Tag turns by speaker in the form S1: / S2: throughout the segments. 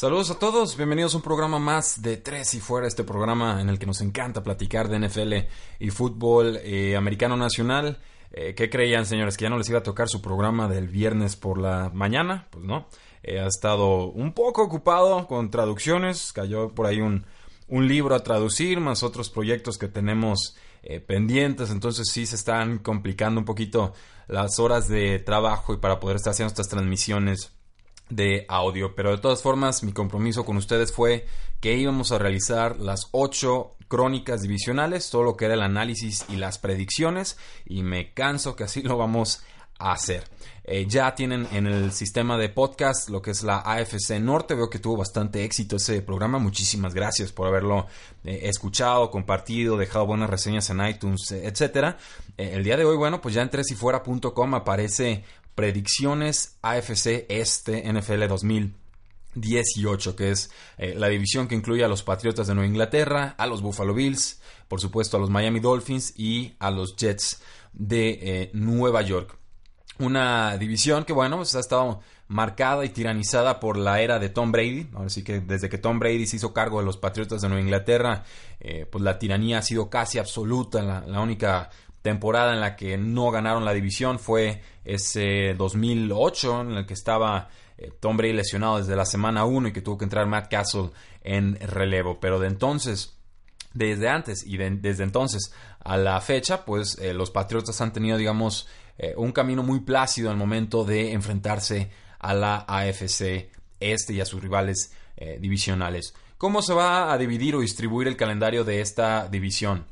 S1: Saludos a todos, bienvenidos a un programa más de Tres y Fuera, este programa en el que nos encanta platicar de NFL y fútbol eh, americano nacional. Eh, ¿Qué creían, señores? ¿Que ya no les iba a tocar su programa del viernes por la mañana? Pues no. Eh, ha estado un poco ocupado con traducciones. Cayó por ahí un, un libro a traducir, más otros proyectos que tenemos pendientes. Entonces sí se están complicando un poquito las horas de trabajo y para poder estar haciendo estas transmisiones de audio. Pero de todas formas, mi compromiso con ustedes fue que íbamos a realizar las ocho crónicas divisionales, todo lo que era el análisis y las predicciones, y me canso que así lo vamos a hacer. Eh, ya tienen en el sistema de podcast lo que es la AFC Norte. Veo que tuvo bastante éxito ese programa. Muchísimas gracias por haberlo eh, escuchado, compartido, dejado buenas reseñas en iTunes, eh, etcétera. el día de hoy, bueno, pues ya en tresifuera.com aparece predicciones AFC Este NFL 2018, que es eh, la división que incluye a los Patriotas de Nueva Inglaterra, a los Buffalo Bills, por supuesto a los Miami Dolphins y a los Jets de eh, Nueva York. Una división que, bueno, pues ha estado marcada y tiranizada por la era de Tom Brady. Ahora sí que desde que Tom Brady se hizo cargo de los Patriotas de Nueva Inglaterra, eh, pues la tiranía ha sido casi absoluta. la única temporada en la que no ganaron la división fue ese 2008 en el que estaba eh, Tom Brady lesionado desde la semana 1 y que tuvo que entrar Matt Castle en relevo. Pero de entonces, desde antes y desde entonces a la fecha, pues eh, los Patriotas han tenido, digamos, eh, un camino muy plácido al momento de enfrentarse a la AFC este y a sus rivales divisionales. ¿Cómo se va a dividir o distribuir el calendario de esta división?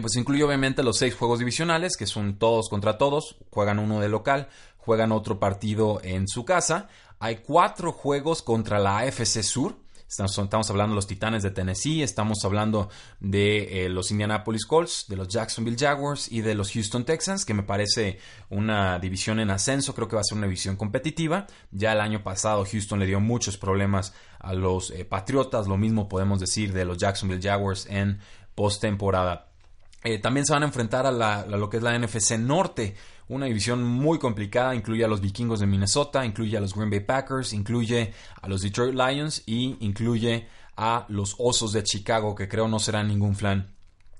S1: Pues incluye obviamente los seis juegos divisionales, que son todos contra todos, juegan uno de local, juegan otro partido en su casa. Hay cuatro juegos contra la AFC Sur. Estamos, hablando de los Titanes de Tennessee, estamos hablando de eh, los Indianapolis Colts, de los Jacksonville Jaguars y de los Houston Texans, que me parece una división en ascenso, creo que va a ser una división competitiva. Ya el año pasado Houston le dio muchos problemas a los eh, Patriotas, lo mismo podemos decir de los Jacksonville Jaguars en postemporada. Eh, también se van a enfrentar a, lo que es la NFC Norte, una división muy complicada, incluye a los vikingos de Minnesota, incluye a los Green Bay Packers, incluye a los Detroit Lions y incluye a los Osos de Chicago, que creo no serán ningún flan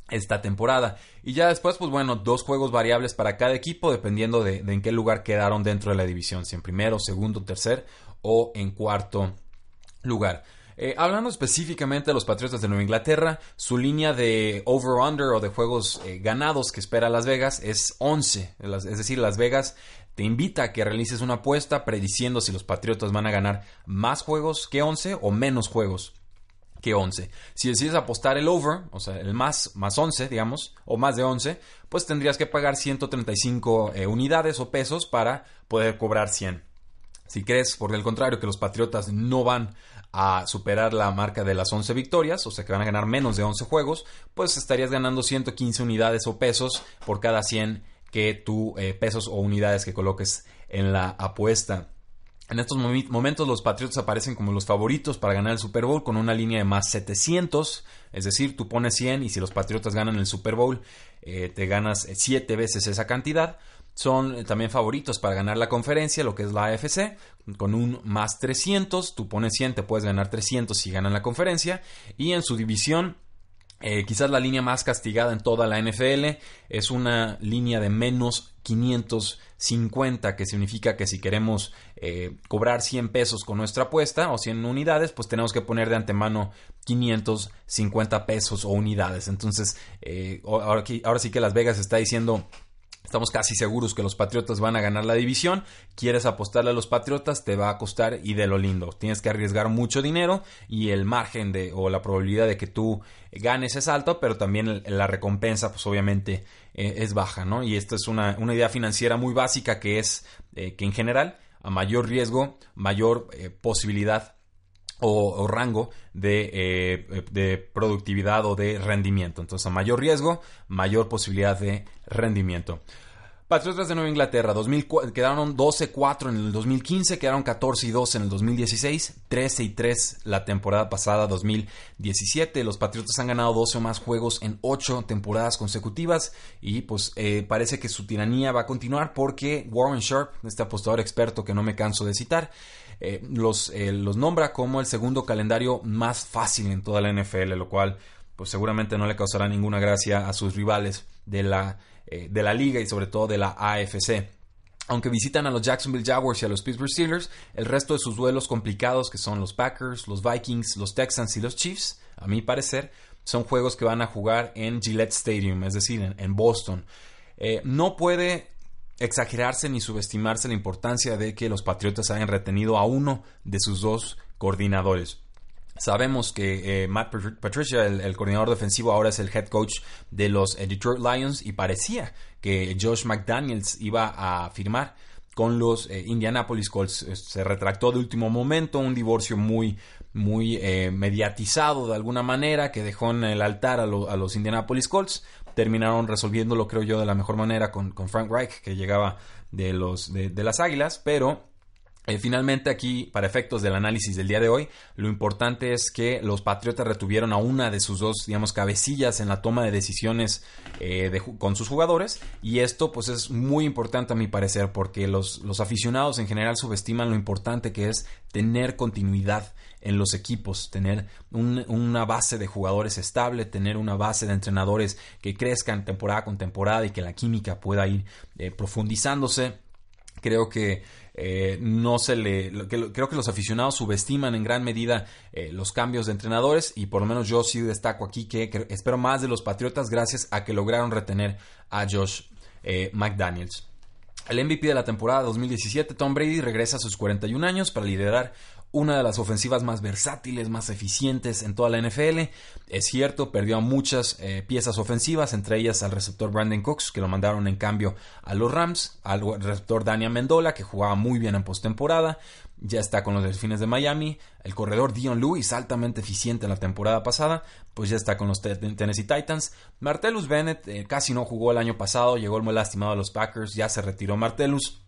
S1: esta temporada. Y ya después, pues bueno, dos juegos variables para cada equipo, dependiendo de, de en qué lugar quedaron dentro de la división, si en primero, segundo, tercer o en cuarto lugar. Eh, hablando específicamente de los Patriotas de Nueva Inglaterra, su línea de over-under o de juegos eh, ganados que espera Las Vegas es 11. Es decir, Las Vegas te invita a que realices una apuesta prediciendo si los Patriotas van a ganar más juegos que 11 o menos juegos que 11. Si decides apostar el over, o sea, el más, más 11, digamos, o más de 11, pues tendrías que pagar 135 eh, unidades o pesos para poder cobrar 100. Si crees, por el contrario, que los Patriotas no van a superar la marca de las 11 victorias, o sea que van a ganar menos de 11 juegos, pues estarías ganando 115 unidades o pesos por cada 100 que tú eh, pesos o unidades que coloques en la apuesta. En estos momentos los Patriots aparecen como los favoritos para ganar el Super Bowl con una línea de más 700, es decir, tú pones 100 y si los Patriotas ganan el Super Bowl eh, te ganas 7 veces esa cantidad. Son eh, también favoritos para ganar la conferencia, lo que es la AFC, con un más 300. Tú pones 100, te puedes ganar 300 si ganan la conferencia. Y en su división, eh, quizás la línea más castigada en toda la NFL es una línea de menos 550, que significa que si queremos eh, cobrar 100 pesos con nuestra apuesta o 100 unidades, pues tenemos que poner de antemano 550 pesos o unidades. Entonces, ahora, ahora sí que Las Vegas está diciendo Estamos casi seguros que los Patriotas van a ganar la división. Quieres apostarle a los Patriotas, te va a costar y de lo lindo. Tienes que arriesgar mucho dinero y el margen de o la probabilidad de que tú ganes es alto, pero también la recompensa, pues obviamente eh, es baja, ¿no? Y esta es una, idea financiera muy básica que es eh, que en general, a mayor riesgo, mayor eh, posibilidad o, rango de, de, productividad o de rendimiento. Entonces, a mayor riesgo, mayor posibilidad de rendimiento. Patriotas de Nueva Inglaterra, quedaron 12-4 en el 2015, quedaron 14 y 2 en el 2016, 13 y 3 la temporada pasada 2017. Los Patriotas han ganado 12 o más juegos en 8 temporadas consecutivas y pues eh, parece que su tiranía va a continuar porque Warren Sharp, este apostador experto que no me canso de citar, eh, los, eh, los nombra como el segundo calendario más fácil en toda la NFL, lo cual pues seguramente no le causará ninguna gracia a sus rivales de la eh, de la liga y sobre todo de la AFC. Aunque visitan a los Jacksonville Jaguars y a los Pittsburgh Steelers, el resto de sus duelos complicados, que son los Packers, los Vikings, los Texans y los Chiefs, a mi parecer, son juegos que van a jugar en Gillette Stadium, es decir, en, Boston. No puede exagerarse ni subestimarse la importancia de que los Patriotas hayan retenido a uno de sus dos coordinadores. Sabemos que eh, Matt Patricia, el, coordinador defensivo, ahora es el head coach de los Detroit Lions y parecía que Josh McDaniels iba a firmar con los eh, Indianapolis Colts. Se retractó de último momento, un divorcio muy, muy eh, mediatizado de alguna manera que dejó en el altar a, los Indianapolis Colts. Terminaron resolviéndolo, creo yo, de la mejor manera con, Frank Reich, que llegaba de, los, de las Águilas, pero eh, finalmente aquí, para efectos del análisis del día de hoy, lo importante es que los Patriotas retuvieron a una de sus dos, digamos, cabecillas en la toma de decisiones eh, con sus jugadores y esto pues es muy importante a mi parecer porque los, los aficionados en general subestiman lo importante que es tener continuidad en los equipos, tener una base de jugadores estable, tener una base de entrenadores que crezcan temporada con temporada y que la química pueda ir eh, profundizándose. Creo que eh, no se le. creo que los aficionados subestiman en gran medida eh, los cambios de entrenadores y por lo menos yo sí destaco aquí que, espero más de los Patriotas gracias a que lograron retener a Josh McDaniels. El MVP de la temporada 2017, Tom Brady, regresa a sus 41 años para liderar una de las ofensivas más versátiles, más eficientes en toda la NFL. Es cierto, perdió a muchas eh, piezas ofensivas, entre ellas al receptor Brandon Cooks, que lo mandaron en cambio a los Rams, al receptor Daniel Mendola, que jugaba muy bien en postemporada, ya está con los Delfines de Miami, el corredor Dion Lewis, altamente eficiente en la temporada pasada, pues ya está con los Tennessee Titans. Martellus Bennett eh, casi no jugó el año pasado, llegó muy lastimado a los Packers, ya se retiró Martellus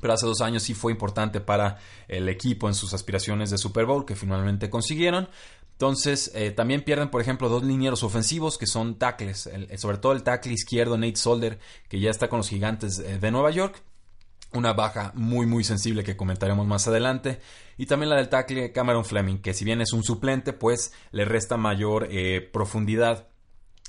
S1: pero hace dos años sí fue importante para el equipo en sus aspiraciones de Super Bowl que finalmente consiguieron. Entonces, eh, también pierden, por ejemplo, dos linieros ofensivos que son tackles, sobre todo el tackle izquierdo Nate Solder, que ya está con los gigantes eh, de Nueva York. Una baja muy, muy sensible que comentaremos más adelante. Y también la del tackle Cameron Fleming, que si bien es un suplente, pues le resta mayor eh, profundidad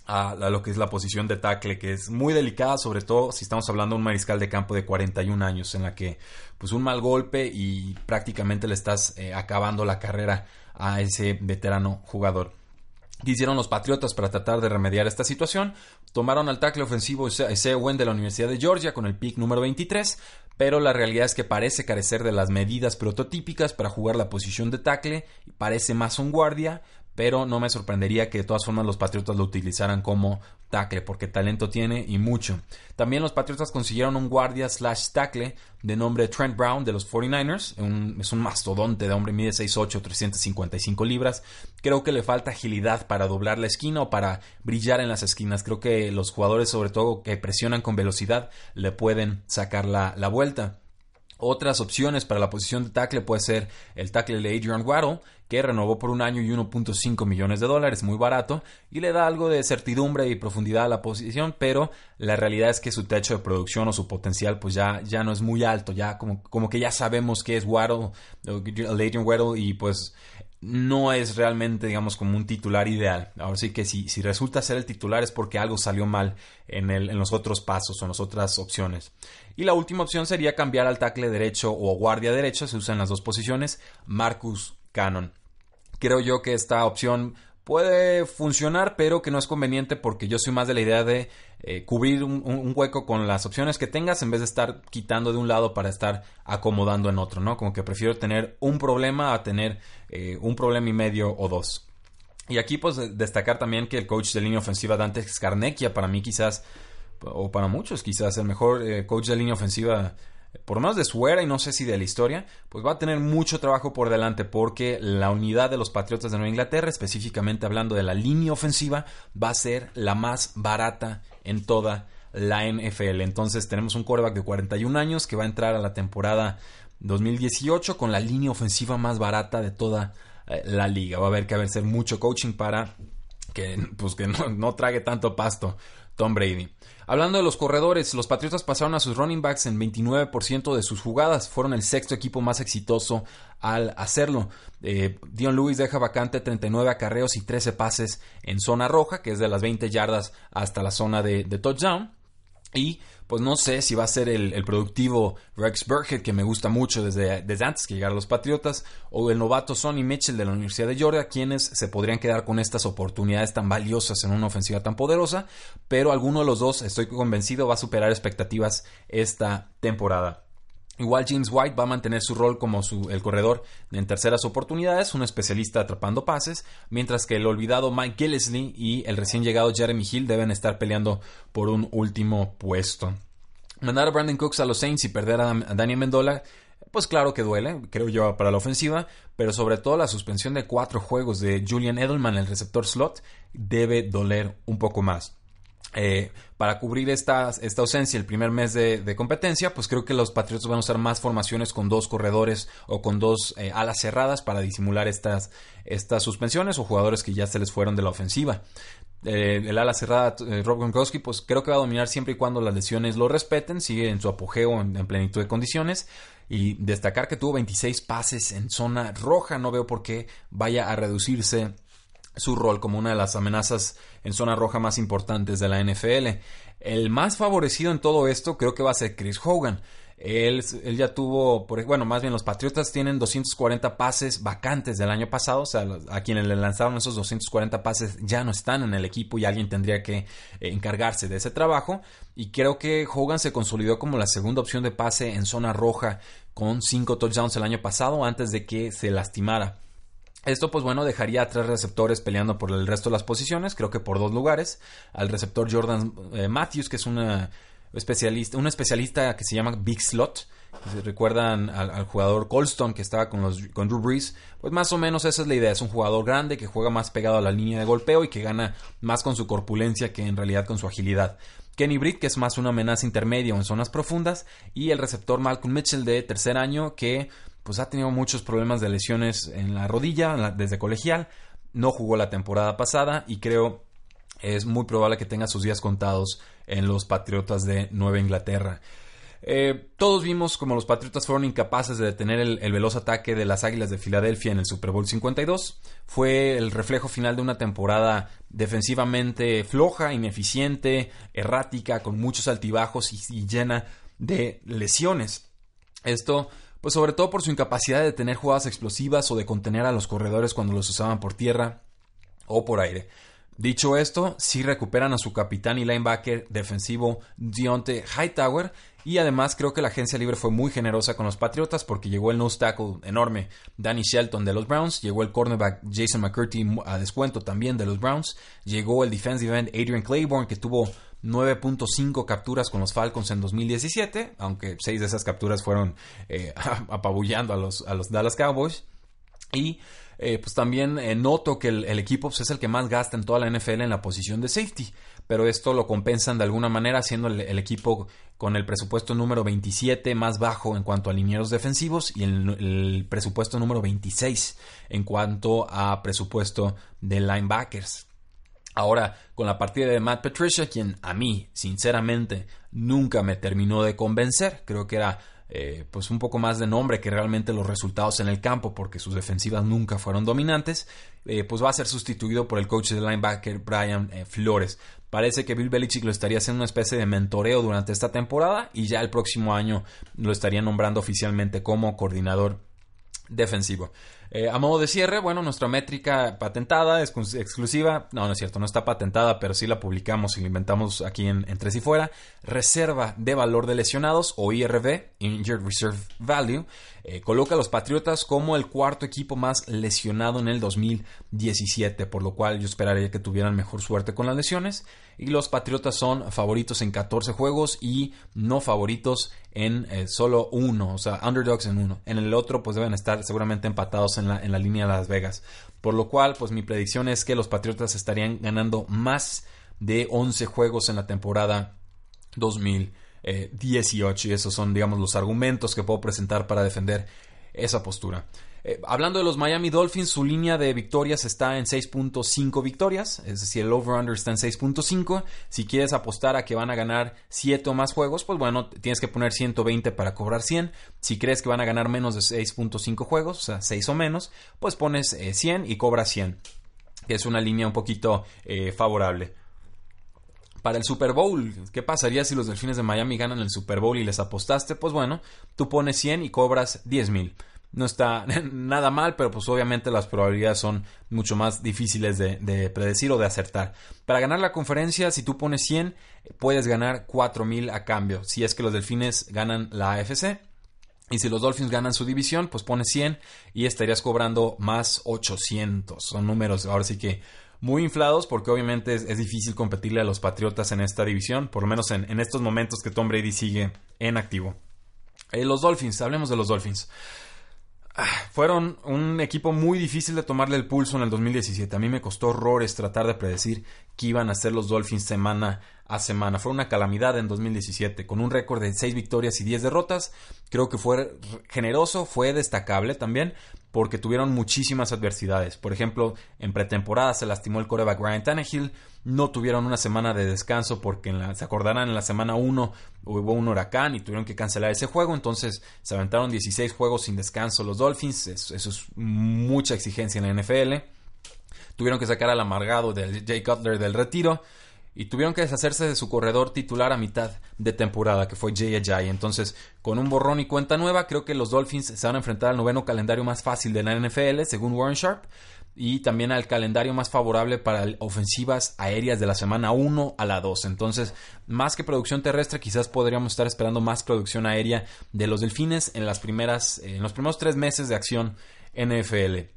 S1: a, lo que es la posición de tackle, que es muy delicada, sobre todo si estamos hablando de un mariscal de campo de 41 años, en la que pues un mal golpe y prácticamente le estás eh, acabando la carrera a ese veterano jugador. ¿Qué hicieron los Patriotas para tratar de remediar esta situación? Tomaron al tackle ofensivo Isaiah Wen de la Universidad de Georgia con el pick número 23, pero la realidad es que parece carecer de las medidas prototípicas para jugar la posición de tackle, parece más un guardia, pero no me sorprendería que de todas formas los Patriotas lo utilizaran como tackle, porque talento tiene y mucho. También los Patriotas consiguieron un guardia slash tackle de nombre Trent Brown de los 49ers, es un mastodonte de hombre, mide 6'8, 355 libras. Creo que le falta agilidad para doblar la esquina o para brillar en las esquinas. Creo que los jugadores, sobre todo que presionan con velocidad, le pueden sacar la, la vuelta. Otras opciones para la posición de tackle puede ser el tackle de Adrian Waddle, que renovó por un año y 1.5 millones de dólares, muy barato, y le da algo de certidumbre y profundidad a la posición, pero la realidad es que su techo de producción o su potencial pues ya, ya no es muy alto, ya como, como que ya sabemos que es Waddle, Adrian Waddle, y pues no es realmente, digamos, como un titular ideal. Ahora sí que si, si resulta ser el titular es porque algo salió mal en, el, en los otros pasos o en las otras opciones. Y la última opción sería cambiar al tackle derecho o guardia derecho, se usan las dos posiciones, Marcus Cannon. Creo yo que esta opción puede funcionar, pero que no es conveniente porque yo soy más de la idea de eh, cubrir un, hueco con las opciones que tengas en vez de estar quitando de un lado para estar acomodando en otro, ¿no? Como que prefiero tener un problema a tener eh, un problema y medio o dos. Y aquí pues destacar también que el coach de línea ofensiva Dante Scarnecchia para mí quizás, o para muchos quizás, el mejor eh, coach de línea ofensiva por más de su era y no sé si de la historia, pues va a tener mucho trabajo por delante porque la unidad de los Patriotas de Nueva Inglaterra, específicamente hablando de la línea ofensiva, va a ser la más barata en toda la NFL. Entonces tenemos un quarterback de 41 años que va a entrar a la temporada 2018 con la línea ofensiva más barata de toda eh, la liga. Va a haber que hacer mucho coaching para que, pues, que no, no trague tanto pasto Tom Brady. Hablando de los corredores, los Patriotas pasaron a sus running backs en 29% de sus jugadas. Fueron el sexto equipo más exitoso al hacerlo. Eh, Dion Lewis deja vacante 39 acarreos y 13 pases en zona roja, que es de las 20 yardas hasta la zona de touchdown. Y pues no sé si va a ser el, productivo Rex Burkhead, que me gusta mucho desde, desde antes que llegara a los Patriotas, o el novato Sonny Mitchell de la Universidad de Georgia, quienes se podrían quedar con estas oportunidades tan valiosas en una ofensiva tan poderosa, pero alguno de los dos, estoy convencido, va a superar expectativas esta temporada. Igual James White va a mantener su rol como el corredor en terceras oportunidades, un especialista atrapando pases, mientras que el olvidado Mike Gillisley y el recién llegado Jeremy Hill deben estar peleando por un último puesto. Mandar a Brandon Cooks a los Saints y perder a Daniel Mendola, pues claro que duele, creo yo, para la ofensiva, pero sobre todo la suspensión de cuatro juegos de Julian Edelman, el receptor slot, debe doler un poco más. Eh, para cubrir esta, esta, ausencia el primer mes de, competencia, pues creo que los Patriots van a usar más formaciones con dos corredores o con dos eh, alas cerradas para disimular estas, estas suspensiones o jugadores que ya se les fueron de la ofensiva. Eh, el ala cerrada, Rob Gronkowski, pues creo que va a dominar siempre y cuando las lesiones lo respeten, sigue en su apogeo en, en plenitud de condiciones. Y destacar que tuvo 26 pases en zona roja, no veo por qué vaya a reducirse su rol como una de las amenazas en zona roja más importantes de la NFL. El más favorecido en todo esto creo que va a ser Chris Hogan. Él, él, ya tuvo, bueno, más bien los Patriotas tienen 240 pases vacantes del año pasado, o sea, a quienes le lanzaron esos 240 pases ya no están en el equipo y alguien tendría que eh, encargarse de ese trabajo. Y creo que Hogan se consolidó como la segunda opción de pase en zona roja con 5 touchdowns el año pasado antes de que se lastimara. Esto, pues bueno, dejaría a tres receptores peleando por el resto de las posiciones, creo que por dos lugares. Al receptor Jordan eh, Matthews, que es una especialista, un especialista que se llama Big Slot. Si recuerdan al, jugador Colston que estaba con, los, con Drew Brees, pues más o menos esa es la idea. Es un jugador grande que juega más pegado a la línea de golpeo y que gana más con su corpulencia que en realidad con su agilidad. Kenny Britt, que es más una amenaza intermedia o en zonas profundas, y el receptor Malcolm Mitchell de tercer año, que pues ha tenido muchos problemas de lesiones en la rodilla desde colegial, no jugó la temporada pasada y creo es muy probable que tenga sus días contados en los Patriotas de Nueva Inglaterra. Eh, todos vimos como los Patriotas fueron incapaces de detener el, el, veloz ataque de las Águilas de Filadelfia en el Super Bowl 52. Fue el reflejo final de una temporada defensivamente floja, ineficiente, errática, con muchos altibajos y llena de lesiones. Esto pues sobre todo por su incapacidad de tener jugadas explosivas o de contener a los corredores cuando los usaban por tierra o por aire. Dicho esto, sí recuperan a su capitán y linebacker defensivo Dionte Hightower y además creo que la agencia libre fue muy generosa con los Patriotas porque llegó el nose tackle enorme Danny Shelton de los Browns, llegó el cornerback Jason McCurdy a descuento también de los Browns, llegó el defensive end Adrian Claiborne que tuvo 9.5 capturas con los Falcons en 2017, aunque 6 de esas capturas fueron eh, apabullando a los, a los Dallas Cowboys. Y eh, pues también eh, noto que el, equipo pues, es el que más gasta en toda la NFL en la posición de safety, pero esto lo compensan de alguna manera siendo el, equipo con el presupuesto número 27 más bajo en cuanto a linieros defensivos y el, el presupuesto número 26 en cuanto a presupuesto de linebackers. Ahora, con la partida de Matt Patricia, quien a mí, sinceramente, nunca me terminó de convencer, creo que era eh, pues un poco más de nombre que realmente los resultados en el campo, porque sus defensivas nunca fueron dominantes, eh, pues va a ser sustituido por el coach de linebacker Brian eh, Flores. Parece que Bill Belichick lo estaría haciendo una especie de mentoreo durante esta temporada y ya el próximo año lo estaría nombrando oficialmente como coordinador defensivo. Eh, a modo de cierre, bueno, nuestra métrica patentada, es exclusiva, no, no es cierto, no está patentada, pero sí la publicamos y la inventamos aquí en, en Tres y Fuera. Reserva de valor de lesionados o IRV, Injured Reserve Value, eh, coloca a los Patriotas como el cuarto equipo más lesionado en el 2017, por lo cual yo esperaría que tuvieran mejor suerte con las lesiones. Y los Patriotas son favoritos en 14 juegos y no favoritos en eh, solo uno, o sea, underdogs en uno. En el otro, pues deben estar seguramente empatados en en la línea de Las Vegas. Por lo cual, pues mi predicción es que los Patriotas estarían ganando más de 11 juegos en la temporada 2017. 18 eh, y esos son, digamos, los argumentos que puedo presentar para defender esa postura. Eh, hablando de los Miami Dolphins, su línea de victorias está en 6.5 victorias, es decir, el over-under está en 6.5. Si quieres apostar a que van a ganar 7 o más juegos, pues bueno, tienes que poner 120 para cobrar 100. Si crees que van a ganar menos de 6.5 juegos, o sea, 6 o menos, pues pones 100 eh, y cobras 100, que es una línea un poquito favorable para el Super Bowl. ¿Qué pasaría si los Delfines de Miami ganan el Super Bowl y les apostaste? Pues bueno, tú pones 100 y cobras 10 mil. No está nada mal, pero pues obviamente las probabilidades son mucho más difíciles de, predecir o de acertar. Para ganar la conferencia, si tú pones 100, puedes ganar 4 mil a cambio. Si es que los Delfines ganan la AFC. Y si los Dolphins ganan su división, pues pones 100 y estarías cobrando más 800. Son números, ahora sí que muy inflados porque obviamente es, difícil competirle a los Patriotas en esta división, por lo menos en, estos momentos que Tom Brady sigue en activo. Eh, los Dolphins, hablemos de los Dolphins. Ah, fueron un equipo muy difícil de tomarle el pulso en el 2017. A mí me costó horrores tratar de predecir qué iban a hacer los Dolphins semana a semana. Fue una calamidad en 2017, con un récord de 6 victorias y 10 derrotas. Creo que fue generoso, fue destacable también, porque tuvieron muchísimas adversidades. Por ejemplo, en pretemporada se lastimó el coreback Ryan Tannehill, no tuvieron una semana de descanso porque se acordarán en la semana 1 hubo un huracán y tuvieron que cancelar ese juego, entonces se aventaron 16 juegos sin descanso los Dolphins, eso, es mucha exigencia en la NFL. Tuvieron que sacar al amargado de Jay Cutler del retiro y tuvieron que deshacerse de su corredor titular a mitad de temporada, que fue Jay Ajayi. Entonces, con un borrón y cuenta nueva, creo que los Dolphins se van a enfrentar al noveno calendario más fácil de la NFL, según Warren Sharp, y también al calendario más favorable para ofensivas aéreas de la semana 1 a la 2. Entonces, más que producción terrestre, quizás podríamos estar esperando más producción aérea de los Delfines en las primeras, en los primeros tres meses de acción NFL.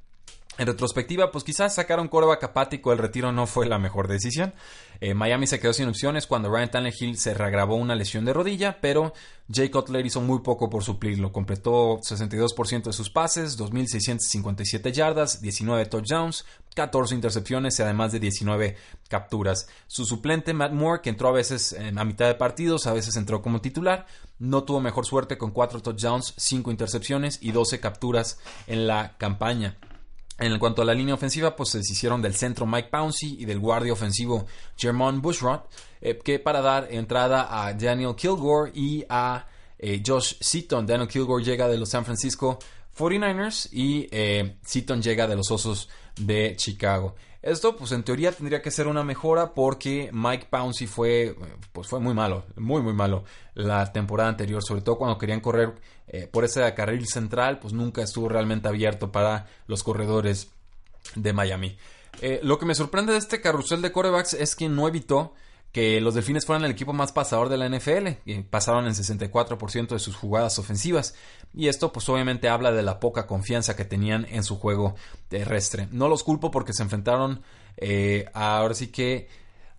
S1: En retrospectiva, pues quizás sacar un coreback apático el retiro no fue la mejor decisión. Eh, Miami se quedó sin opciones cuando Ryan Tannehill se reagravó una lesión de rodilla, pero Jay Cutler hizo muy poco por suplirlo. Completó 62% de sus pases, 2.657 yardas, 19 touchdowns, 14 intercepciones y además de 19 capturas. Su suplente Matt Moore, que entró a veces a mitad de partidos, a veces entró como titular, no tuvo mejor suerte con 4 touchdowns, 5 intercepciones y 12 capturas en la campaña. En cuanto a la línea ofensiva, pues se deshicieron del centro Mike Pouncey y del guardia ofensivo Jermon Bushrod, eh, que para dar entrada a Daniel Kilgore y a eh, Josh Seaton. Daniel Kilgore llega de los San Francisco 49ers y eh, Seaton llega de los Osos de Chicago. Esto, pues en teoría tendría que ser una mejora porque Mike Pouncey fue, pues fue muy malo, muy muy malo la temporada anterior, sobre todo cuando querían correr eh, por ese carril central, pues nunca estuvo realmente abierto para los corredores de Miami. Eh, lo que me sorprende de este carrusel de corebacks es que no evitó que los Delfines fueran el equipo más pasador de la NFL, y pasaron en 64% de sus jugadas ofensivas, y esto pues obviamente habla de la poca confianza que tenían en su juego terrestre. No los culpo porque se enfrentaron eh, ahora sí que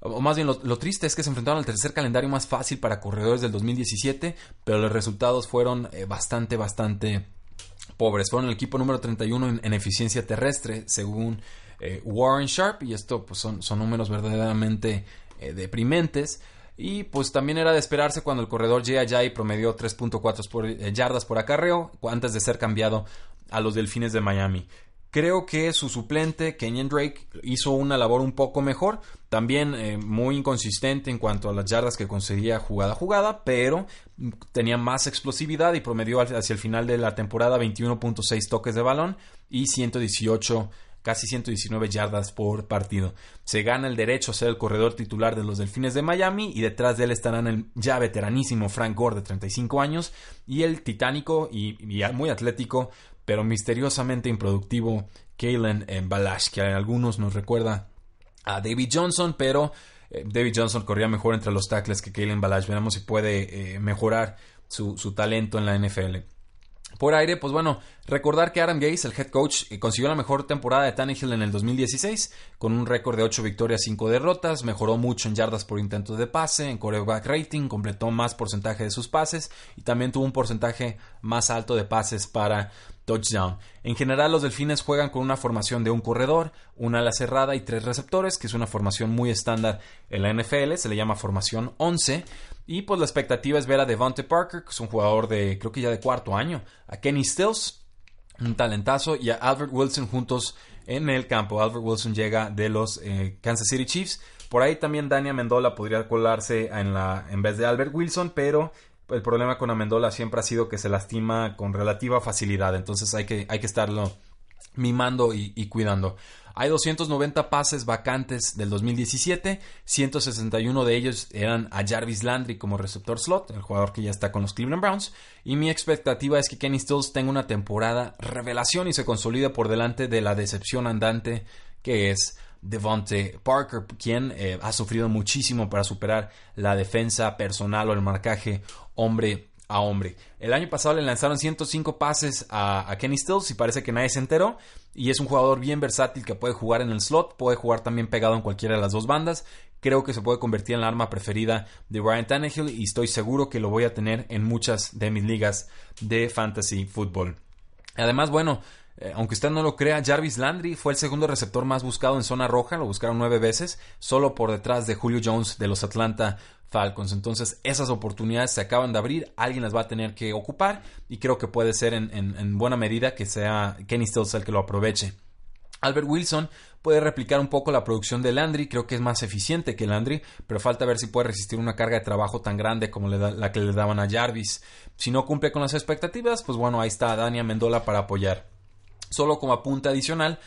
S1: o más bien lo, triste es que se enfrentaron al tercer calendario más fácil para corredores del 2017, pero los resultados fueron eh, bastante, bastante pobres. Fueron el equipo número 31 en, eficiencia terrestre, según eh, Warren Sharp, y esto pues, son, son números verdaderamente eh, deprimentes. Y pues también era de esperarse cuando el corredor llega y promedió 3.4 eh, yardas por acarreo antes de ser cambiado a los Delfines de Miami. Creo que su suplente, Kenyon Drake, hizo una labor un poco mejor. También eh, muy inconsistente en cuanto a las yardas que conseguía jugada a jugada, pero tenía más explosividad y promedió hacia el final de la temporada 21.6 toques de balón y 118 casi 119 yardas por partido. Se gana el derecho a ser el corredor titular de los Delfines de Miami y detrás de él estarán el ya veteranísimo Frank Gore de 35 años y el titánico y, muy atlético pero misteriosamente improductivo Kalen Balash, que a algunos nos recuerda a David Johnson, pero eh, David Johnson corría mejor entre los tackles que Kalen Balash. Veremos si puede eh, mejorar su, su talento en la NFL. Por aire, pues bueno, recordar que Adam Gase, el head coach, eh, consiguió la mejor temporada de Tannehill en el 2016, con un récord de 8 victorias, 5 derrotas, mejoró mucho en yardas por intento de pase, en quarterback rating, completó más porcentaje de sus pases y también tuvo un porcentaje más alto de pases para touchdown. En general, los delfines juegan con una formación de un corredor, una ala cerrada y tres receptores, que es una formación muy estándar en la NFL, se le llama formación 11. Y pues la expectativa es ver a Devonte Parker, que es un jugador de creo que ya de cuarto año, a Kenny Stills, un talentazo, y a Albert Wilson juntos en el campo. Albert Wilson llega de los eh, Kansas City Chiefs. Por ahí también Dani Amendola podría colarse en, la, en vez de Albert Wilson, pero el problema con Amendola siempre ha sido que se lastima con relativa facilidad. Entonces hay que, hay que estarlo mimando y cuidando. Hay 290 pases vacantes del 2017, 161 de ellos eran a Jarvis Landry como receptor slot, el jugador que ya está con los Cleveland Browns, y mi expectativa es que Kenny Stills tenga una temporada revelación y se consolide por delante de la decepción andante que es Devonte Parker, quien eh, ha sufrido muchísimo para superar la defensa personal o el marcaje hombre a hombre. El año pasado le lanzaron 105 pases a, Kenny Stills y parece que nadie se enteró. Y es un jugador bien versátil que puede jugar en el slot, puede jugar también pegado en cualquiera de las dos bandas. Creo que se puede convertir en la arma preferida de Ryan Tannehill y estoy seguro que lo voy a tener en muchas de mis ligas de fantasy football. Además, bueno, eh, aunque usted no lo crea, Jarvis Landry fue el segundo receptor más buscado en zona roja, lo buscaron nueve veces, solo por detrás de Julio Jones de los Atlanta Falcons. Entonces, esas oportunidades se acaban de abrir, alguien las va a tener que ocupar y creo que puede ser en, buena medida que sea Kenny Stills el que lo aproveche. Albert Wilson puede replicar un poco la producción de Landry, creo que es más eficiente que Landry, pero falta ver si puede resistir una carga de trabajo tan grande como la que le daban a Jarvis. Si no cumple con las expectativas, pues bueno, ahí está Dania Mendola para apoyar. Solo como apunte adicional,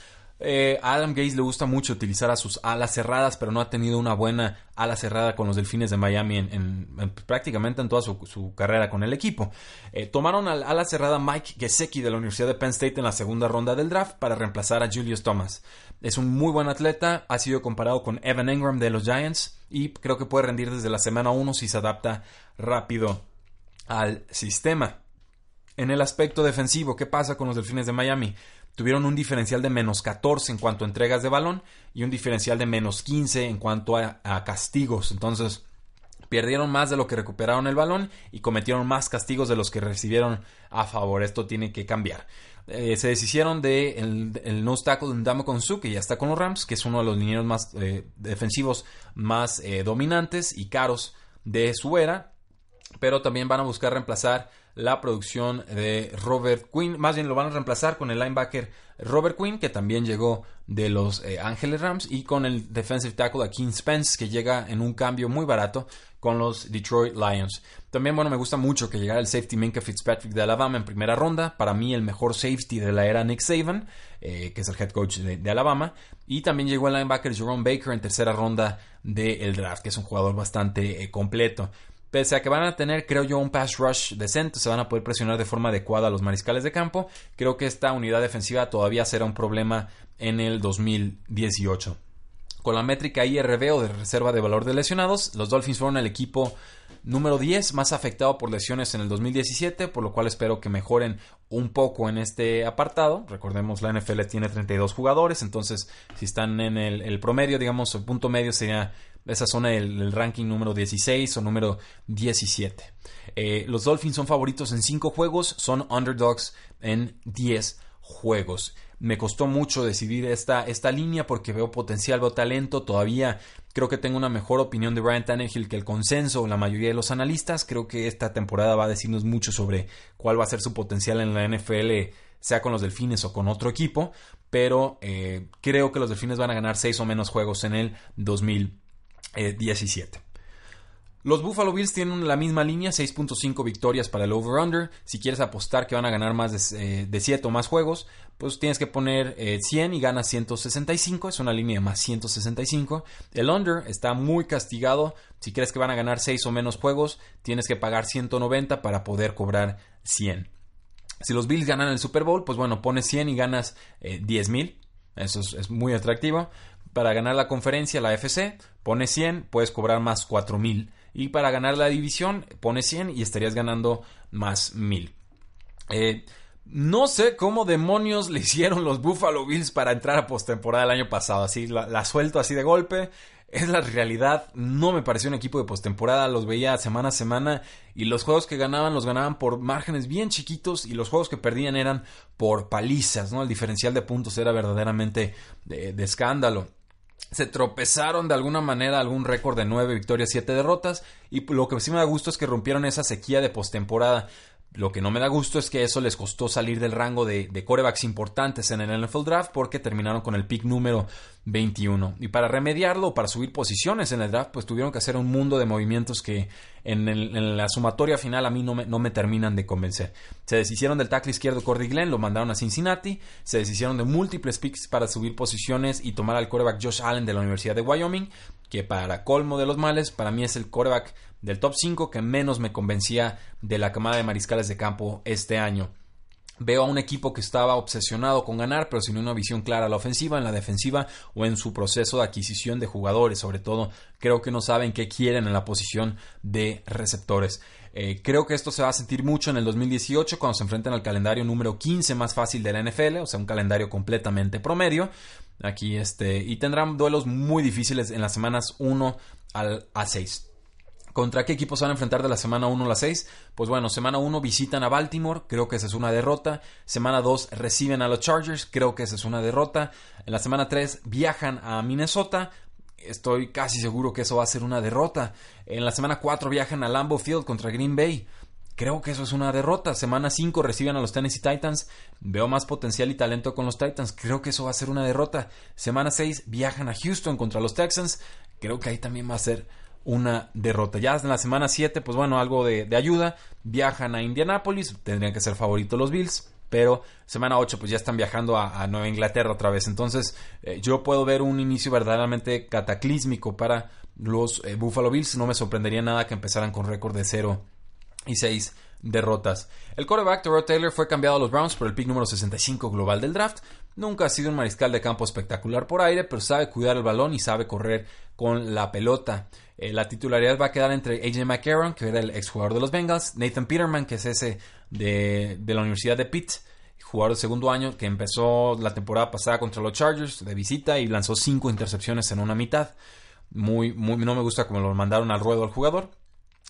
S1: eh, a Adam Gaze le gusta mucho utilizar a sus alas cerradas, pero no ha tenido una buena ala cerrada con los Delfines de Miami en, prácticamente en toda su, carrera con el equipo. Eh, tomaron al ala cerrada Mike Gesecki de la Universidad de Penn State en la segunda ronda del draft para reemplazar a Julius Thomas. Es un muy buen atleta, ha sido comparado con Evan Engram de los Giants y creo que puede rendir desde la semana 1 si se adapta rápido al sistema. En el aspecto defensivo, ¿qué pasa con los Delfines de Miami? Tuvieron un diferencial de menos 14 en cuanto a entregas de balón y un diferencial de menos 15 en cuanto a, castigos. Entonces, perdieron más de lo que recuperaron el balón y cometieron más castigos de los que recibieron a favor. Esto tiene que cambiar. Eh, se deshicieron de el, no tackle de Ndamo Konsu, que ya está con los Rams, que es uno de los linieros más eh, defensivos más eh, dominantes y caros de su era. Pero también van a buscar reemplazar la producción de Robert Quinn. Más bien lo van a reemplazar con el linebacker Robert Quinn, que también llegó de los eh, Ángeles Rams, y con el defensive tackle King Spence, que llega en un cambio muy barato con los Detroit Lions. También, bueno, me gusta mucho que llegara el safety Minka Fitzpatrick de Alabama en primera ronda. Para mí, el mejor safety de la era Nick Saban, eh, que es el head coach de, Alabama. Y también llegó el linebacker Jerome Baker en tercera ronda del draft, que es un jugador bastante eh, completo. Pese a que van a tener, creo yo, un pass rush decente, se van a poder presionar de forma adecuada a los mariscales de campo, creo que esta unidad defensiva todavía será un problema en el 2018. Con la métrica IRB o de reserva de valor de lesionados, los Dolphins fueron el equipo número 10 más afectado por lesiones en el 2017, por lo cual espero que mejoren un poco en este apartado. Recordemos, la NFL tiene 32 jugadores, entonces si están en el, promedio, digamos, el punto medio sería esa zona del, ranking número 16 o número 17. Eh, los Dolphins son favoritos en 5 juegos, son underdogs en 10 juegos. Me costó mucho decidir esta, esta línea porque veo potencial, veo talento. Todavía creo que tengo una mejor opinión de Brian Tannehill que el consenso o la mayoría de los analistas. Creo que esta temporada va a decirnos mucho sobre cuál va a ser su potencial en la NFL, sea con los Delfines o con otro equipo. Pero eh, creo que los Delfines van a ganar 6 o menos juegos en el 2020. 17. Los Buffalo Bills tienen la misma línea, 6.5 victorias para el over-under. Si quieres apostar que van a ganar más de, 7 eh, o más juegos, pues tienes que poner 100 eh, y ganas 165. Es una línea más 165. El under está muy castigado. Si crees que van a ganar 6 o menos juegos, tienes que pagar 190 para poder cobrar 100. Si los Bills ganan el Super Bowl, pues bueno, pones 100 y ganas eh, 10 mil. Eso es, muy atractivo. Para ganar la conferencia, la FC, pones 100, puedes cobrar más 4 mil. Y para ganar la división, pones 100 y estarías ganando más 1000. Eh, no sé cómo demonios le hicieron los Buffalo Bills para entrar a postemporada el año pasado. Así la, suelto así de golpe. Es la realidad. No me pareció un equipo de postemporada. Los veía semana a semana. Y los juegos que ganaban los ganaban por márgenes bien chiquitos. Y los juegos que perdían eran por palizas. ¿no? El diferencial de puntos era verdaderamente de, de escándalo se tropezaron de alguna manera algún récord de 9 victorias, 7 derrotas. Y lo que sí me da gusto es que rompieron esa sequía de postemporada. Lo que no me da gusto es que eso les costó salir del rango de, de corebacks importantes en el NFL Draft porque terminaron con el pick número 21. Y para remediarlo, para subir posiciones en el draft, pues tuvieron que hacer un mundo de movimientos que en, la sumatoria final a mí no me, no me, terminan de convencer. Se deshicieron del tackle izquierdo Cordy Glenn, lo mandaron a Cincinnati, se deshicieron de múltiples picks para subir posiciones y tomar al coreback Josh Allen de la Universidad de Wyoming, que para colmo de los males, para mí es el coreback del top 5 que menos me convencía de la camada de mariscales de campo este año. Veo a un equipo que estaba obsesionado con ganar, pero sin una visión clara a la ofensiva, en la defensiva o en su proceso de adquisición de jugadores. Sobre todo, creo que no saben qué quieren en la posición de receptores. Eh, creo que esto se va a sentir mucho en el 2018 cuando se enfrenten al calendario número 15 más fácil de la NFL, o sea, un calendario completamente promedio. Aquí este, y tendrán duelos muy difíciles en las semanas 1 al, a 6. ¿Contra qué equipos van a enfrentar de la semana 1 a la 6? Pues bueno, semana 1 visitan a Baltimore, creo que esa es una derrota. Semana 2 reciben a los Chargers, creo que esa es una derrota. En la semana 3 viajan a Minnesota, estoy casi seguro que eso va a ser una derrota. En la semana 4 viajan a Lambeau Field contra Green Bay. Creo que eso es una derrota. Semana 5 reciben a los Tennessee Titans. Veo más potencial y talento con los Titans. Creo que eso va a ser una derrota. Semana 6 viajan a Houston contra los Texans. Creo que ahí también va a ser una derrota. Ya en la semana 7, pues bueno, algo de, ayuda. Viajan a Indianapolis, tendrían que ser favoritos los Bills. Pero semana 8 pues ya están viajando a, Nueva Inglaterra otra vez. Entonces eh, yo puedo ver un inicio verdaderamente cataclísmico para los eh, Buffalo Bills. No me sorprendería nada que empezaran con récord de 0 y 6 derrotas. El quarterback Terrell Taylor fue cambiado a los Browns por el pick número 65 global del draft. Nunca ha sido un mariscal de campo espectacular por aire, pero sabe cuidar el balón y sabe correr con la pelota. Eh, la titularidad va a quedar entre AJ McCarron, que era el exjugador de los Bengals, Nathan Peterman, que es ese de, la Universidad de Pitt, jugador de segundo año, que empezó la temporada pasada contra los Chargers de visita y lanzó cinco intercepciones en una mitad. Muy, muy, no me gusta como lo mandaron al ruedo al jugador.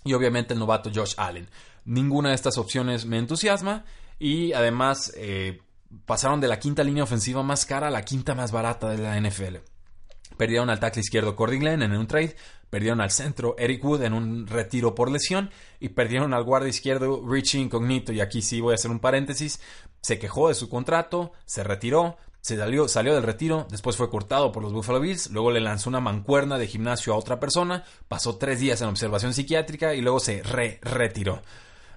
S1: Y obviamente el novato Josh Allen. Ninguna de estas opciones me entusiasma. Y además eh, pasaron de la quinta línea ofensiva más cara a la quinta más barata de la NFL. Perdieron al tackle izquierdo Cordy Glenn en un trade, perdieron al centro Eric Wood en un retiro por lesión y perdieron al guardia izquierdo Richie Incognito. Y aquí sí voy a hacer un paréntesis. Se quejó de su contrato, se retiró, se salió, salió del retiro, después fue cortado por los Buffalo Bills, luego le lanzó una mancuerna de gimnasio a otra persona, pasó tres días en observación psiquiátrica y luego se re retiró.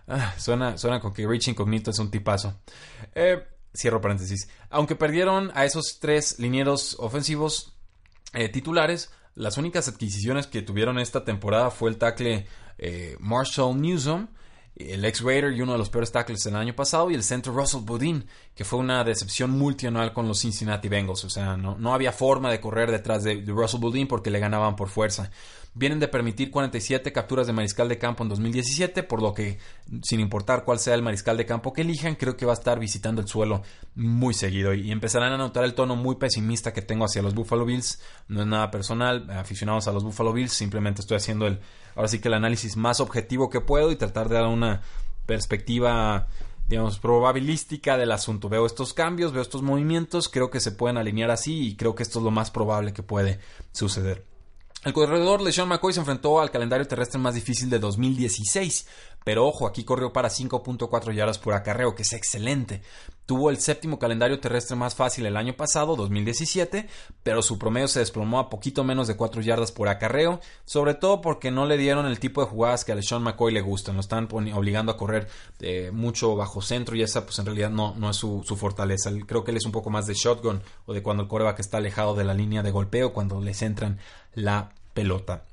S1: Ah, suena, suena con que Richie Incognito es un tipazo. Eh, cierro paréntesis. Aunque perdieron a esos tres linieros ofensivos eh, titulares, las únicas adquisiciones que tuvieron esta temporada fue el tackle eh, Marshall Newsom, el ex Raider y uno de los peores tackles del año pasado, y el centro Russell Budin, que fue una decepción multianual con los Cincinnati Bengals. O sea, no, no había forma de correr detrás de, de Russell Budin porque le ganaban por fuerza vienen de permitir 47 capturas de mariscal de campo en 2017, por lo que, sin importar cuál sea el mariscal de campo que elijan, creo que va a estar visitando el suelo muy seguido y empezarán a notar el tono muy pesimista que tengo hacia los Buffalo Bills. No es nada personal, aficionados a los Buffalo Bills, simplemente estoy haciendo el, ahora sí que el análisis más objetivo que puedo y tratar de dar una perspectiva digamos, probabilística del asunto. Veo estos cambios, veo estos movimientos, creo que se pueden alinear así y creo que esto es lo más probable que puede suceder. El corredor LeSean McCoy se enfrentó al calendario terrestre más difícil de 2016, pero ojo, aquí corrió para 5.4 yardas por acarreo, que es excelente. Tuvo el séptimo calendario terrestre más fácil el año pasado, 2017, pero su promedio se desplomó a poquito menos de 4 yardas por acarreo, sobre todo porque no le dieron el tipo de jugadas que a LeSean McCoy le gustan, lo están obligando a correr eh, mucho bajo centro y esa pues en realidad no, no es su, fortaleza. Creo que él es un poco más de shotgun o de cuando el coreback está alejado de la línea de golpeo, cuando le centran la pelota.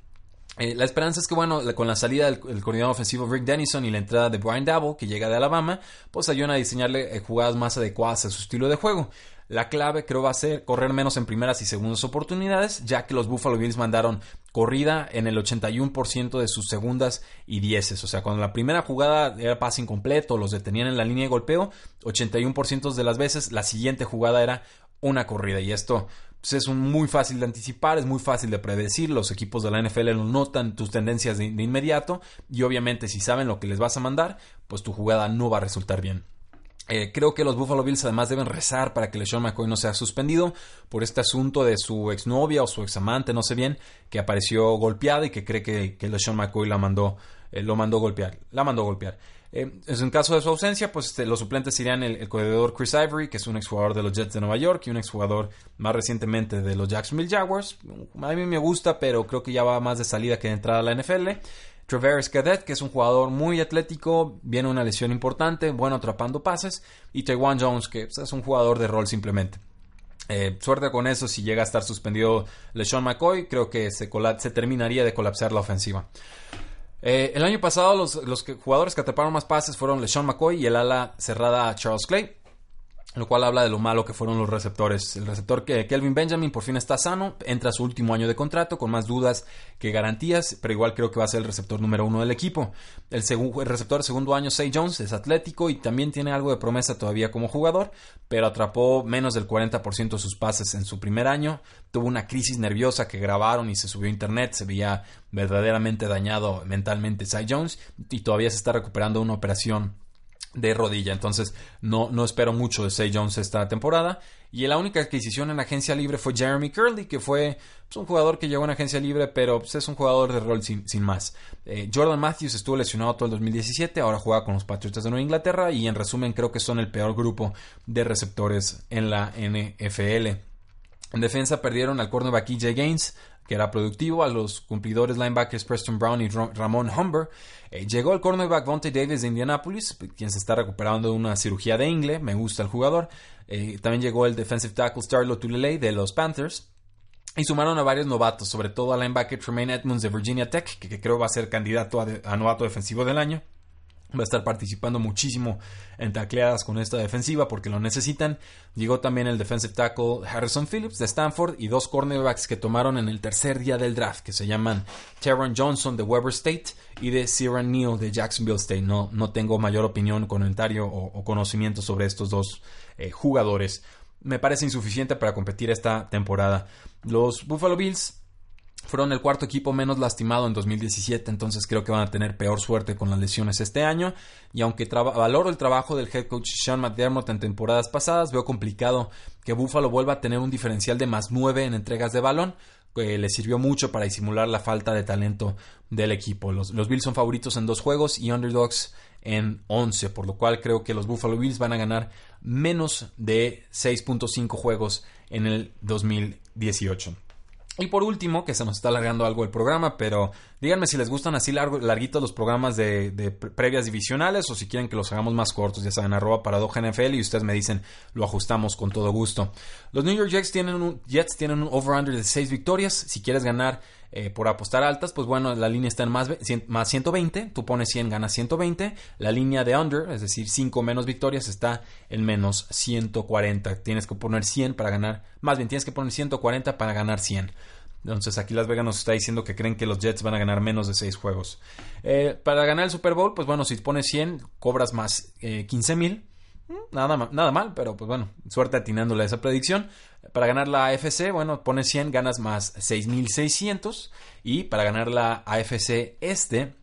S1: Eh, la esperanza es que, bueno, con la salida del, coordinador ofensivo Rick Dennison y la entrada de Brian Dabble, que llega de Alabama, pues ayudan a diseñarle eh, jugadas más adecuadas a su estilo de juego. La clave creo va a ser correr menos en primeras y segundas oportunidades, ya que los Buffalo Bills mandaron corrida en el 81% de sus segundas y dieces. O sea, cuando la primera jugada era pase incompleto, los detenían en la línea de golpeo, 81% de las veces la siguiente jugada era una corrida. Y esto pues, es muy fácil de anticipar, es muy fácil de predecir. Los equipos de la NFL lo notan tus tendencias de, de inmediato. Y obviamente, si saben lo que les vas a mandar, pues tu jugada no va a resultar bien. Eh, creo que los Buffalo Bills además deben rezar para que LeSean McCoy no sea suspendido por este asunto de su exnovia o su examante, no sé bien, que apareció golpeada y que cree que, que LeSean McCoy la mandó, lo mandó golpear, la mandó golpear. Eh, en caso de su ausencia, pues este, los suplentes serían el, corredor Chris Ivory, que es un exjugador de los Jets de Nueva York y un exjugador más recientemente de los Jacksonville Jaguars. A mí me gusta, pero creo que ya va más de salida que de entrada a la NFL. Traveris Cadet, que es un jugador muy atlético, viene una lesión importante, bueno atrapando pases, y Taiwan Jones, que pues, es un jugador de rol simplemente. Eh, suerte con eso, si llega a estar suspendido LeSean McCoy, creo que se, se terminaría de colapsar la ofensiva. Eh, el año pasado los, los jugadores que atraparon más pases fueron LeSean McCoy y el ala cerrada Charles Clay lo cual habla de lo malo que fueron los receptores. El receptor que Kelvin Benjamin por fin está sano, entra a su último año de contrato con más dudas que garantías, pero igual creo que va a ser el receptor número uno del equipo. El, receptor de segundo año, Say Jones, es atlético y también tiene algo de promesa todavía como jugador, pero atrapó menos del 40% de sus pases en su primer año. Tuvo una crisis nerviosa que grabaron y se subió a internet, se veía verdaderamente dañado mentalmente Say Jones y todavía se está recuperando una operación de rodilla. Entonces, no, no espero mucho de Say Jones esta temporada. Y la única adquisición en agencia libre fue Jeremy Curley, que fue pues, un jugador que llegó en agencia libre, pero pues, es un jugador de rol sin, más. Eh, Jordan Matthews estuvo lesionado todo el 2017, ahora juega con los Patriots de Nueva Inglaterra y en resumen creo que son el peor grupo de receptores en la NFL. En defensa perdieron al cornerback EJ Gaines, que era productivo, a los cumplidores linebackers Preston Brown y Ramon Humber. Eh, llegó el cornerback Vontae Davis de Indianapolis, quien se está recuperando de una cirugía de ingle, me gusta el jugador. Eh, también llegó el defensive tackle Starlo Tulele de los Panthers. Y sumaron a varios novatos, sobre todo al linebacker Tremaine Edmonds de Virginia Tech, que, creo va a ser candidato a novato defensivo del año va a estar participando muchísimo en tacleadas con esta defensiva porque lo necesitan. Llegó también el defensive tackle Harrison Phillips de Stanford y dos cornerbacks que tomaron en el tercer día del draft que se llaman Teron Johnson de Weber State y de Sierra Neal de Jacksonville State. No, no tengo mayor opinión, comentario o, conocimiento sobre estos dos eh, jugadores. Me parece insuficiente para competir esta temporada. Los Buffalo Bills fueron el cuarto equipo menos lastimado en 2017, entonces creo que van a tener peor suerte con las lesiones este año. Y aunque valoro el trabajo del head coach Sean McDermott en temporadas pasadas, veo complicado que Buffalo vuelva a tener un diferencial de más 9 en entregas de balón, que le sirvió mucho para disimular la falta de talento del equipo. Los, los Bills son favoritos en dos juegos y underdogs en 11, por lo cual creo que los Buffalo Bills van a ganar menos de 6.5 juegos en el 2018. Y por último, que se nos está alargando algo el programa, pero díganme si les gustan así largo, larguitos los programas de, previas divisionales o si quieren que los hagamos más cortos, ya saben, arroba paradoja NFL y ustedes me dicen, lo ajustamos con todo gusto. Los New York Jets tienen un, Jets tienen un over-under de 6 victorias. Si quieres ganar eh, por apostar altas, pues bueno, la línea está en más, más 120, tú pones 100, ganas 120, la línea de under, es decir, 5 menos victorias, está en menos 140, tienes que poner 100 para ganar, más bien tienes que poner 140 para ganar 100. Entonces aquí Las Vegas nos está diciendo que creen que los Jets van a ganar menos de 6 juegos. Eh, para ganar el Super Bowl, pues bueno, si pones 100, cobras más eh, 15 mil. Nada, nada mal, pero pues bueno, suerte atinándole a esa predicción. Para ganar la AFC, bueno, pones 100, ganas más 6.600. Y para ganar la AFC Este,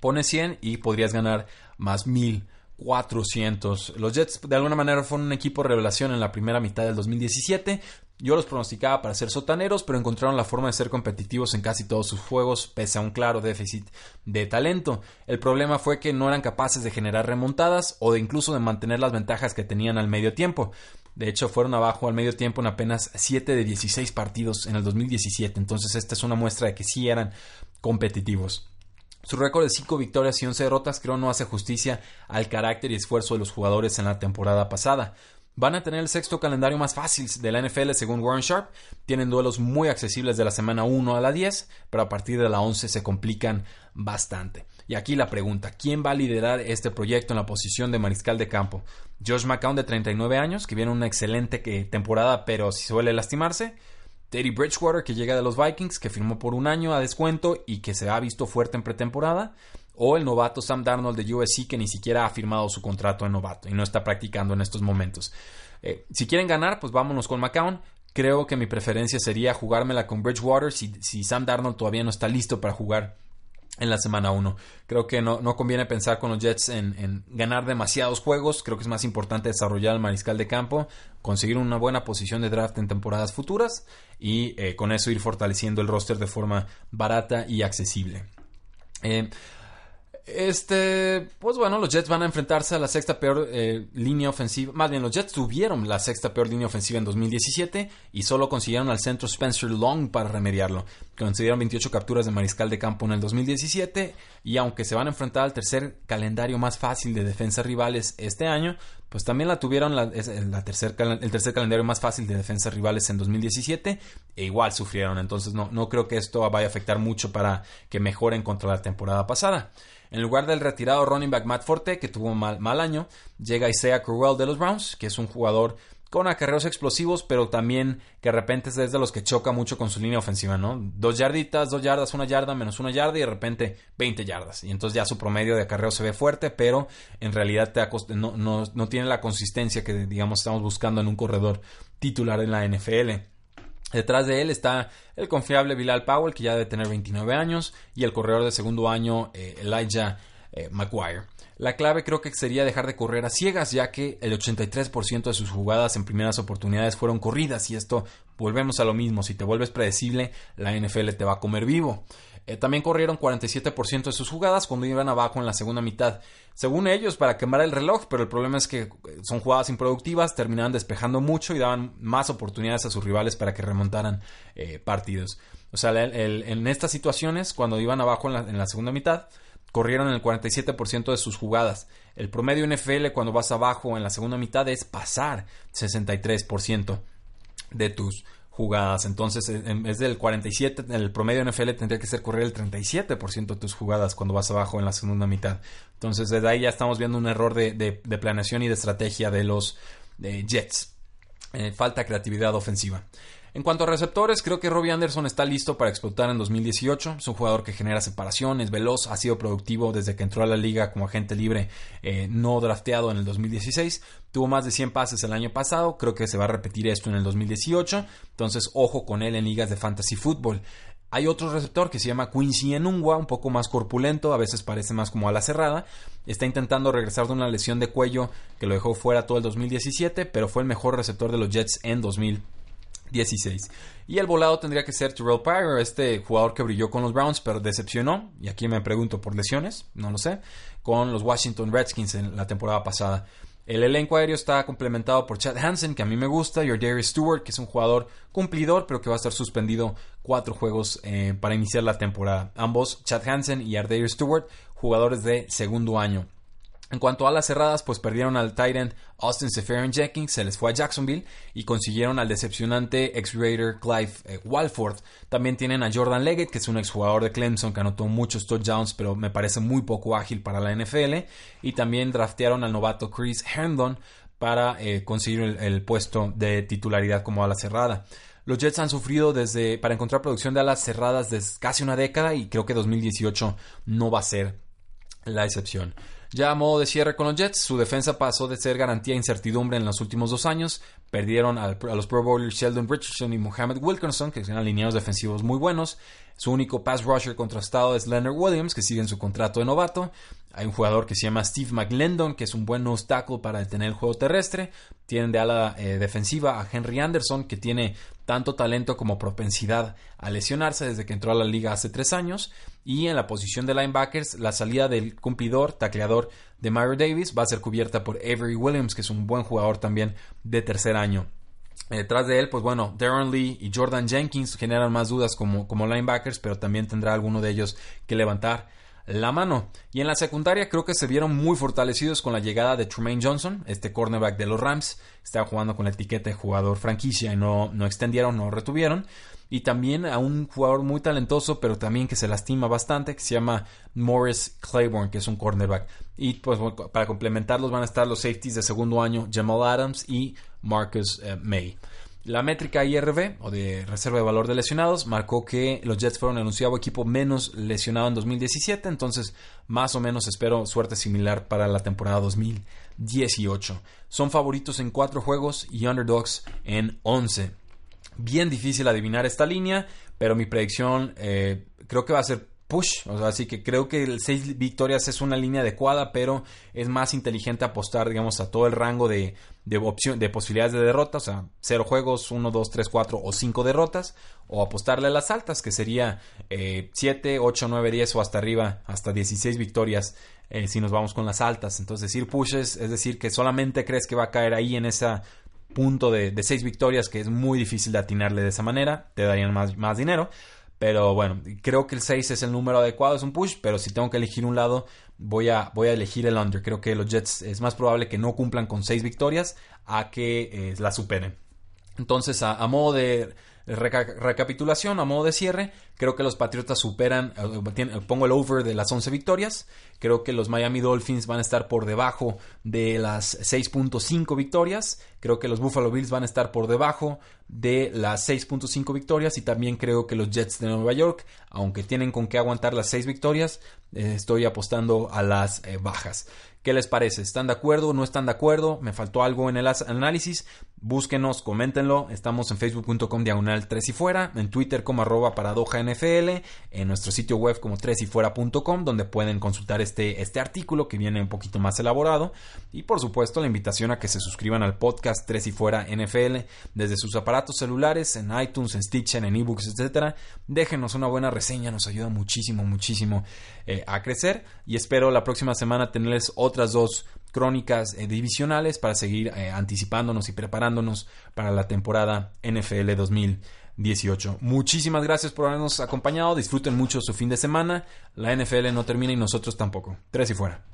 S1: pones 100 y podrías ganar más 1.400. Los Jets de alguna manera fueron un equipo revelación en la primera mitad del 2017. Yo los pronosticaba para ser sotaneros, pero encontraron la forma de ser competitivos en casi todos sus juegos, pese a un claro déficit de talento. El problema fue que no eran capaces de generar remontadas o de incluso de mantener las ventajas que tenían al medio tiempo. De hecho, fueron abajo al medio tiempo en apenas 7 de 16 partidos en el 2017. Entonces, esta es una muestra de que sí eran competitivos. Su récord de 5 victorias y 11 derrotas creo no hace justicia al carácter y esfuerzo de los jugadores en la temporada pasada. Van a tener el sexto calendario más fácil de la NFL según Warren Sharp. Tienen duelos muy accesibles de la semana 1 a la 10, pero a partir de la 11 se complican bastante. Y aquí la pregunta, ¿quién va a liderar este proyecto en la posición de mariscal de campo? Josh McCown de 39 años, que viene una excelente temporada, pero si suele lastimarse. Teddy Bridgewater, que llega de los Vikings, que firmó por un año a descuento y que se ha visto fuerte en pretemporada. O el novato Sam Darnold de USC, que ni siquiera ha firmado su contrato de novato y no está practicando en estos momentos. Eh, si quieren ganar, pues vámonos con McCown. Creo que mi preferencia sería jugármela con Bridgewater si, si Sam Darnold todavía no está listo para jugar en la semana 1. Creo que no, no, conviene pensar con los Jets en, ganar demasiados juegos. Creo que es más importante desarrollar el mariscal de campo, conseguir una buena posición de draft en temporadas futuras y eh, con eso ir fortaleciendo el roster de forma barata y accesible. Eh, este, pues bueno, los Jets van a enfrentarse a la sexta peor eh, línea ofensiva. Más bien, los Jets tuvieron la sexta peor línea ofensiva en 2017 y solo consiguieron al centro Spencer Long para remediarlo. Consiguieron 28 capturas de mariscal de campo en el 2017 y aunque se van a enfrentar al tercer calendario más fácil de defensa rivales este año, pues también la tuvieron la, el tercer calendario más fácil de defensa rivales en 2017 e igual sufrieron. Entonces no, no creo que esto vaya a afectar mucho para que mejoren contra la temporada pasada. En lugar del retirado running back Matt Forte, que tuvo un mal, mal año, llega Isaiah Crowell de los Browns, que es un jugador con acarreos explosivos, pero también que de repente es de los que choca mucho con su línea ofensiva, ¿no? Dos yarditas, dos yardas, una yarda, menos una yarda y de repente 20 yardas. Y entonces ya su promedio de acarreo se ve fuerte, pero en realidad te no, no, no tiene la consistencia que, digamos, estamos buscando en un corredor titular en la NFL. Detrás de él está el confiable Bilal Powell, que ya debe tener 29 años, y el corredor de segundo año, eh, Elijah eh, McGuire. La clave creo que sería dejar de correr a ciegas, ya que el 83% de sus jugadas en primeras oportunidades fueron corridas, y esto volvemos a lo mismo, si te vuelves predecible, la NFL te va a comer vivo. Eh, también corrieron 47% de sus jugadas cuando iban abajo en la segunda mitad. Según ellos, para quemar el reloj, pero el problema es que eh, son jugadas improductivas, terminaban despejando mucho y daban más oportunidades a sus rivales para que remontaran eh, partidos. O sea, en estas situaciones, cuando iban abajo en la, en la segunda mitad, corrieron el 47% de sus jugadas. El promedio NFL cuando vas abajo en la segunda mitad es pasar 63% de tus jugadas. Entonces, en vez del 47, el promedio NFL tendría que ser correr el 37% de tus jugadas cuando vas abajo en la segunda mitad. Entonces, desde ahí ya estamos viendo un error de, de, planeación y de estrategia de los Jets. Eh, falta creatividad ofensiva. En cuanto a receptores, creo que Robbie Anderson está listo para explotar en 2018. Es un jugador que genera separación, es veloz, ha sido productivo desde que entró a la liga como agente libre eh, no drafteado en el 2016. Tuvo más de 100 pases el año pasado, creo que se va a repetir esto en el 2018. Entonces, ojo con él en ligas de fantasy fútbol. Hay otro receptor que se llama Quincy Enungwa, un poco más corpulento, a veces parece más como a la cerrada. Está intentando regresar de una lesión de cuello que lo dejó fuera todo el 2017, pero fue el mejor receptor de los Jets en 2017. 16. Y el volado tendría que ser Terrell Pryor, este jugador que brilló con los Browns, pero decepcionó, y aquí me pregunto por lesiones, no lo sé, con los Washington Redskins en la temporada pasada. El elenco aéreo está complementado por Chad Hansen, que a mí me gusta, y Darius Stewart, que es un jugador cumplidor, pero que va a estar suspendido cuatro juegos eh, para iniciar la temporada. Ambos, Chad Hansen y Darius Stewart, jugadores de segundo año. En cuanto a las cerradas, pues perdieron al Titan Austin Seferian Jenkins, se les fue a Jacksonville y consiguieron al decepcionante ex-Raider Clive eh, Walford. También tienen a Jordan Leggett, que es un exjugador de Clemson que anotó muchos touchdowns, pero me parece muy poco ágil para la NFL. Y también draftearon al novato Chris Herndon para eh, conseguir el, el, puesto de titularidad como ala cerrada. Los Jets han sufrido desde para encontrar producción de alas cerradas desde casi una década y creo que 2018 no va a ser la excepción. Ya a modo de cierre con los Jets, su defensa pasó de ser garantía e incertidumbre en los últimos dos años. Perdieron a los Pro Bowlers Sheldon Richardson y Mohamed Wilkinson, que eran alineados defensivos muy buenos. Su único pass rusher contrastado es Leonard Williams, que sigue en su contrato de novato. Hay un jugador que se llama Steve McLendon, que es un buen obstáculo para detener el juego terrestre. Tienen de ala eh, defensiva a Henry Anderson, que tiene tanto talento como propensidad a lesionarse desde que entró a la liga hace tres años. Y en la posición de linebackers, la salida del cumplidor, tacleador de Mario Davis va a ser cubierta por Avery Williams, que es un buen jugador también de tercer año. Detrás de él, pues bueno, Darren Lee y Jordan Jenkins generan más dudas como, como linebackers, pero también tendrá alguno de ellos que levantar la mano. Y en la secundaria creo que se vieron muy fortalecidos con la llegada de Tremaine Johnson, este cornerback de los Rams. Estaba jugando con la etiqueta de jugador franquicia y no, no extendieron, no retuvieron. Y también a un jugador muy talentoso, pero también que se lastima bastante, que se llama Morris Claiborne, que es un cornerback. Y pues para complementarlos van a estar los safeties de segundo año, Jamal Adams y Marcus eh, May. La métrica IRB, o de reserva de valor de lesionados, marcó que los Jets fueron el anunciado equipo menos lesionado en 2017, entonces más o menos espero suerte similar para la temporada 2018. Son favoritos en 4 juegos y underdogs en 11. Bien difícil adivinar esta línea, pero mi predicción eh, creo que va a ser push. O sea, así que creo que el 6 victorias es una línea adecuada, pero es más inteligente apostar, digamos, a todo el rango de, de, opción, de posibilidades de derrota. O sea, 0 juegos, 1, 2, 3, 4 o 5 derrotas. O apostarle a las altas, que sería 7, 8, 9, 10 o hasta arriba, hasta 16 victorias eh, si nos vamos con las altas. Entonces, decir pushes es decir que solamente crees que va a caer ahí en ese punto de, de 6 victorias, que es muy difícil de atinarle de esa manera. Te darían más, más dinero. Pero bueno, creo que el 6 es el número adecuado, es un push, pero si tengo que elegir un lado, voy a, voy a elegir el under. Creo que los Jets es más probable que no cumplan con 6 victorias a que eh, la superen. Entonces, a modo de recapitulación, a modo de cierre, creo que los Patriotas superan, eh, pongo el over de las 11 victorias, creo que los Miami Dolphins van a estar por debajo de las 6.5 victorias, creo que los Buffalo Bills van a estar por debajo de las 6.5 victorias y también creo que los Jets de Nueva York, aunque tienen con qué aguantar las 6 victorias, estoy apostando a las eh, bajas. ¿Qué les parece? ¿Están de acuerdo? ¿No están de acuerdo? ¿Me faltó algo en el análisis? Búsquenos, coméntenlo. Estamos en facebook.com diagonal 3 y fuera, en Twitter como arroba paradoja NFL, en nuestro sitio web como 3 y fuera.com, donde pueden consultar este, este artículo que viene un poquito más elaborado. Y por supuesto, la invitación a que se suscriban al podcast 3 y fuera NFL desde sus aparatos celulares, en iTunes, en Stitcher, en ebooks, etcétera. Déjenos una buena reseña, nos ayuda muchísimo, muchísimo eh, a crecer. Y espero la próxima semana tenerles otras dos crónicas eh, divisionales para seguir eh, anticipándonos y preparándonos para la temporada NFL 2018. Muchísimas gracias por habernos acompañado. Disfruten mucho su fin de semana. La NFL no termina y nosotros tampoco. Tres y fuera.